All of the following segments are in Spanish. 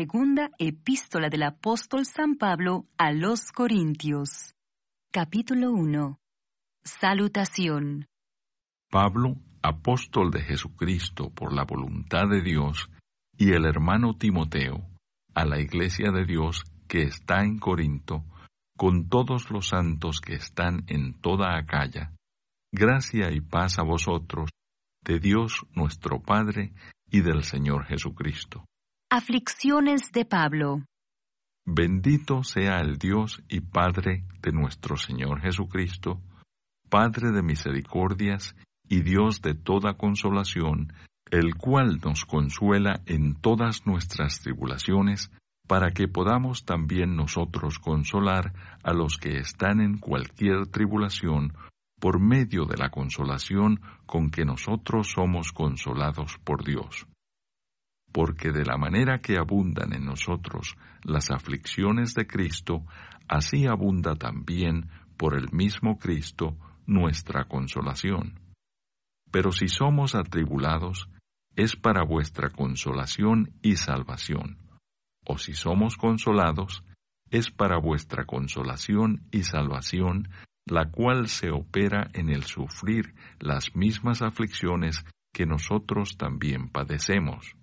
segunda epístola del apóstol San Pablo a los Corintios. Capítulo 1. Salutación. Pablo, apóstol de Jesucristo por la voluntad de Dios, y el hermano Timoteo, a la iglesia de Dios que está en Corinto, con todos los santos que están en toda Acaya, gracia y paz a vosotros, de Dios nuestro Padre y del Señor Jesucristo. Aflicciones de Pablo. Bendito sea el Dios y Padre de nuestro Señor Jesucristo, Padre de misericordias y Dios de toda consolación, el cual nos consuela en todas nuestras tribulaciones, para que podamos también nosotros consolar a los que están en cualquier tribulación por medio de la consolación con que nosotros somos consolados por Dios porque de la manera que abundan en nosotros las aflicciones de Cristo, así abunda también por el mismo Cristo nuestra consolación. Pero si somos atribulados, es para vuestra consolación y salvación. O si somos consolados, es para vuestra consolación y salvación, la cual se opera en el sufrir las mismas aflicciones que nosotros también padecemos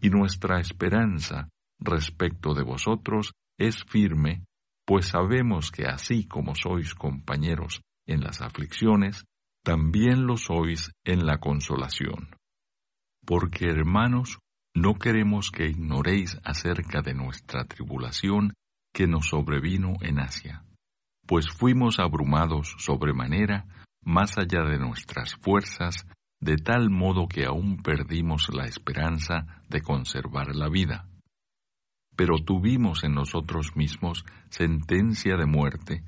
y nuestra esperanza respecto de vosotros es firme, pues sabemos que así como sois compañeros en las aflicciones, también lo sois en la consolación. Porque, hermanos, no queremos que ignoréis acerca de nuestra tribulación que nos sobrevino en Asia, pues fuimos abrumados sobremanera más allá de nuestras fuerzas, de tal modo que aún perdimos la esperanza de conservar la vida. Pero tuvimos en nosotros mismos sentencia de muerte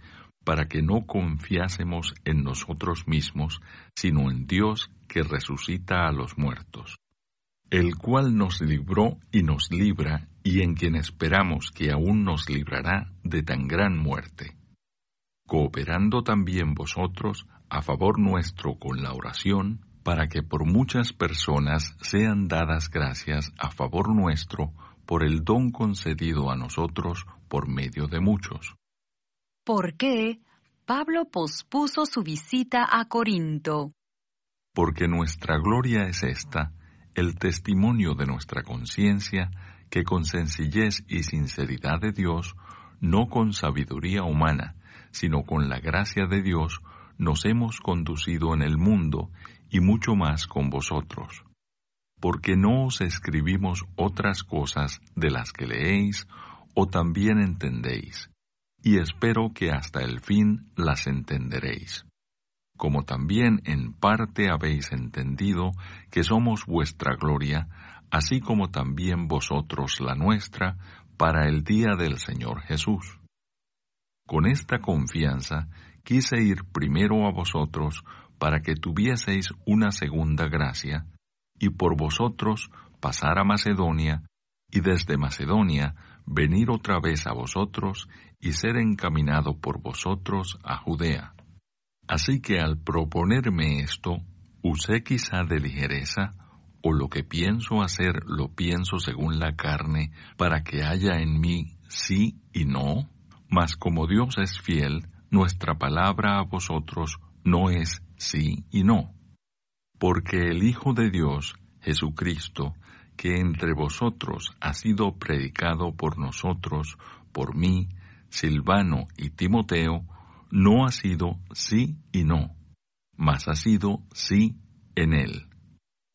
para que no confiásemos en nosotros mismos, sino en Dios que resucita a los muertos, el cual nos libró y nos libra, y en quien esperamos que aún nos librará de tan gran muerte, cooperando también vosotros a favor nuestro con la oración, para que por muchas personas sean dadas gracias a favor nuestro por el don concedido a nosotros por medio de muchos. ¿Por qué Pablo pospuso su visita a Corinto? Porque nuestra gloria es esta, el testimonio de nuestra conciencia, que con sencillez y sinceridad de Dios, no con sabiduría humana, sino con la gracia de Dios, nos hemos conducido en el mundo y mucho más con vosotros, porque no os escribimos otras cosas de las que leéis o también entendéis, y espero que hasta el fin las entenderéis. Como también en parte habéis entendido que somos vuestra gloria, así como también vosotros la nuestra, para el día del Señor Jesús. Con esta confianza quise ir primero a vosotros para que tuvieseis una segunda gracia, y por vosotros pasar a Macedonia, y desde Macedonia venir otra vez a vosotros y ser encaminado por vosotros a Judea. Así que al proponerme esto, usé quizá de ligereza, o lo que pienso hacer lo pienso según la carne, para que haya en mí sí y no, mas como Dios es fiel, nuestra palabra a vosotros no es sí y no. Porque el Hijo de Dios, Jesucristo, que entre vosotros ha sido predicado por nosotros, por mí, Silvano y Timoteo, no ha sido sí y no, mas ha sido sí en él.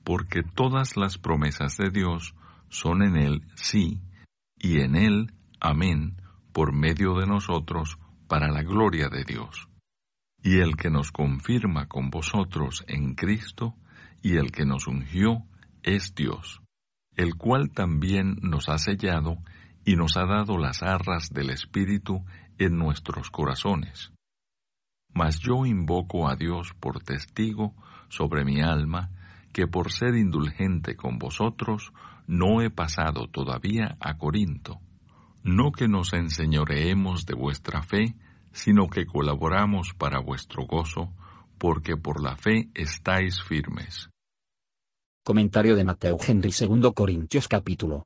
Porque todas las promesas de Dios son en él sí, y en él amén, por medio de nosotros, para la gloria de Dios y el que nos confirma con vosotros en Cristo, y el que nos ungió, es Dios, el cual también nos ha sellado y nos ha dado las arras del Espíritu en nuestros corazones. Mas yo invoco a Dios por testigo sobre mi alma, que por ser indulgente con vosotros, no he pasado todavía a Corinto. No que nos enseñoreemos de vuestra fe, sino que colaboramos para vuestro gozo, porque por la fe estáis firmes. Comentario de Mateo Henry 2 Corintios capítulo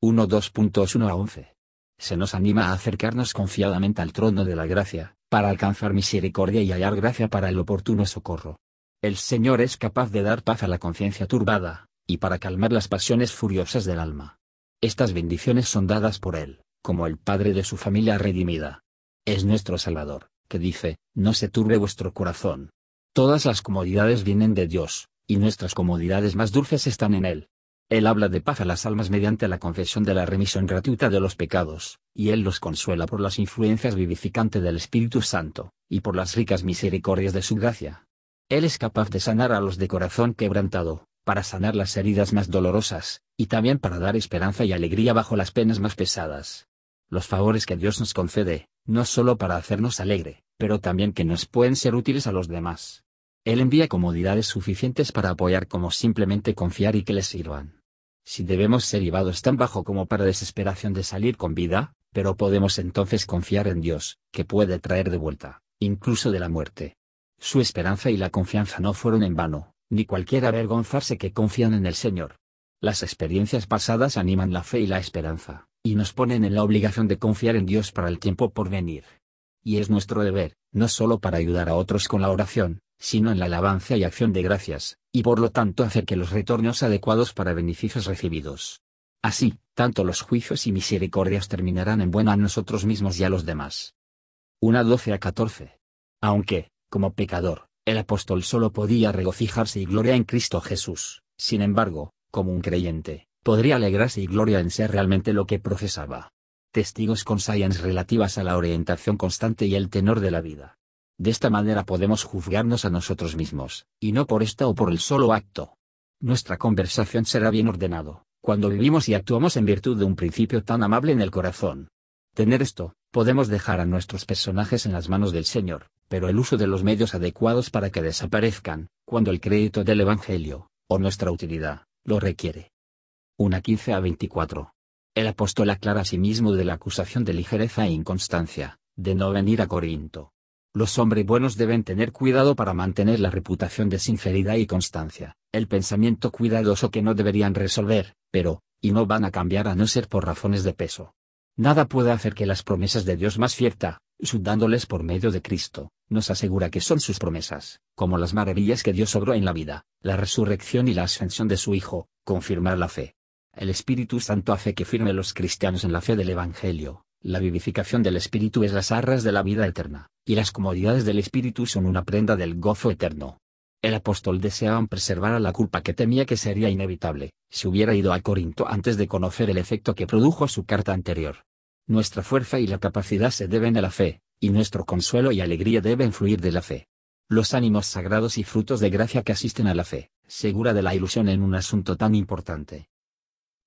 1 2.1 a 11. Se nos anima a acercarnos confiadamente al trono de la gracia, para alcanzar misericordia y hallar gracia para el oportuno socorro. El Señor es capaz de dar paz a la conciencia turbada, y para calmar las pasiones furiosas del alma. Estas bendiciones son dadas por Él, como el Padre de su familia redimida. Es nuestro Salvador, que dice, no se turbe vuestro corazón. Todas las comodidades vienen de Dios, y nuestras comodidades más dulces están en Él. Él habla de paz a las almas mediante la confesión de la remisión gratuita de los pecados, y Él los consuela por las influencias vivificantes del Espíritu Santo, y por las ricas misericordias de su gracia. Él es capaz de sanar a los de corazón quebrantado, para sanar las heridas más dolorosas, y también para dar esperanza y alegría bajo las penas más pesadas. Los favores que Dios nos concede, no solo para hacernos alegre, pero también que nos pueden ser útiles a los demás. Él envía comodidades suficientes para apoyar como simplemente confiar y que les sirvan. Si debemos ser llevados tan bajo como para desesperación de salir con vida, pero podemos entonces confiar en Dios, que puede traer de vuelta, incluso de la muerte. Su esperanza y la confianza no fueron en vano, ni cualquiera avergonzarse que confían en el Señor. Las experiencias pasadas animan la fe y la esperanza, y nos ponen en la obligación de confiar en Dios para el tiempo por venir. Y es nuestro deber, no solo para ayudar a otros con la oración, sino en la alabanza y acción de gracias, y por lo tanto hacer que los retornos adecuados para beneficios recibidos. Así, tanto los juicios y misericordias terminarán en buena a nosotros mismos y a los demás. 1 12 a 14. Aunque, como pecador, el apóstol solo podía regocijarse y gloria en Cristo Jesús, sin embargo, como un creyente, podría alegrarse y gloria en ser realmente lo que profesaba. Testigos con science relativas a la orientación constante y el tenor de la vida. De esta manera podemos juzgarnos a nosotros mismos, y no por esta o por el solo acto. Nuestra conversación será bien ordenado, cuando vivimos y actuamos en virtud de un principio tan amable en el corazón. Tener esto, podemos dejar a nuestros personajes en las manos del Señor, pero el uso de los medios adecuados para que desaparezcan, cuando el crédito del Evangelio, o nuestra utilidad, lo requiere. 1 15 a 24. El apóstol aclara a sí mismo de la acusación de ligereza e inconstancia, de no venir a Corinto. Los hombres buenos deben tener cuidado para mantener la reputación de sinceridad y constancia, el pensamiento cuidadoso que no deberían resolver, pero, y no van a cambiar a no ser por razones de peso. Nada puede hacer que las promesas de Dios más cierta, dándoles por medio de Cristo, nos asegura que son sus promesas, como las maravillas que Dios obró en la vida, la resurrección y la ascensión de su Hijo, confirmar la fe. El Espíritu Santo hace que firme los cristianos en la fe del Evangelio, la vivificación del Espíritu es las arras de la vida eterna y las comodidades del Espíritu son una prenda del gozo eterno. El apóstol deseaba preservar a la culpa que temía que sería inevitable, si hubiera ido a Corinto antes de conocer el efecto que produjo su carta anterior. Nuestra fuerza y la capacidad se deben a la fe, y nuestro consuelo y alegría deben fluir de la fe. Los ánimos sagrados y frutos de gracia que asisten a la fe, segura de la ilusión en un asunto tan importante.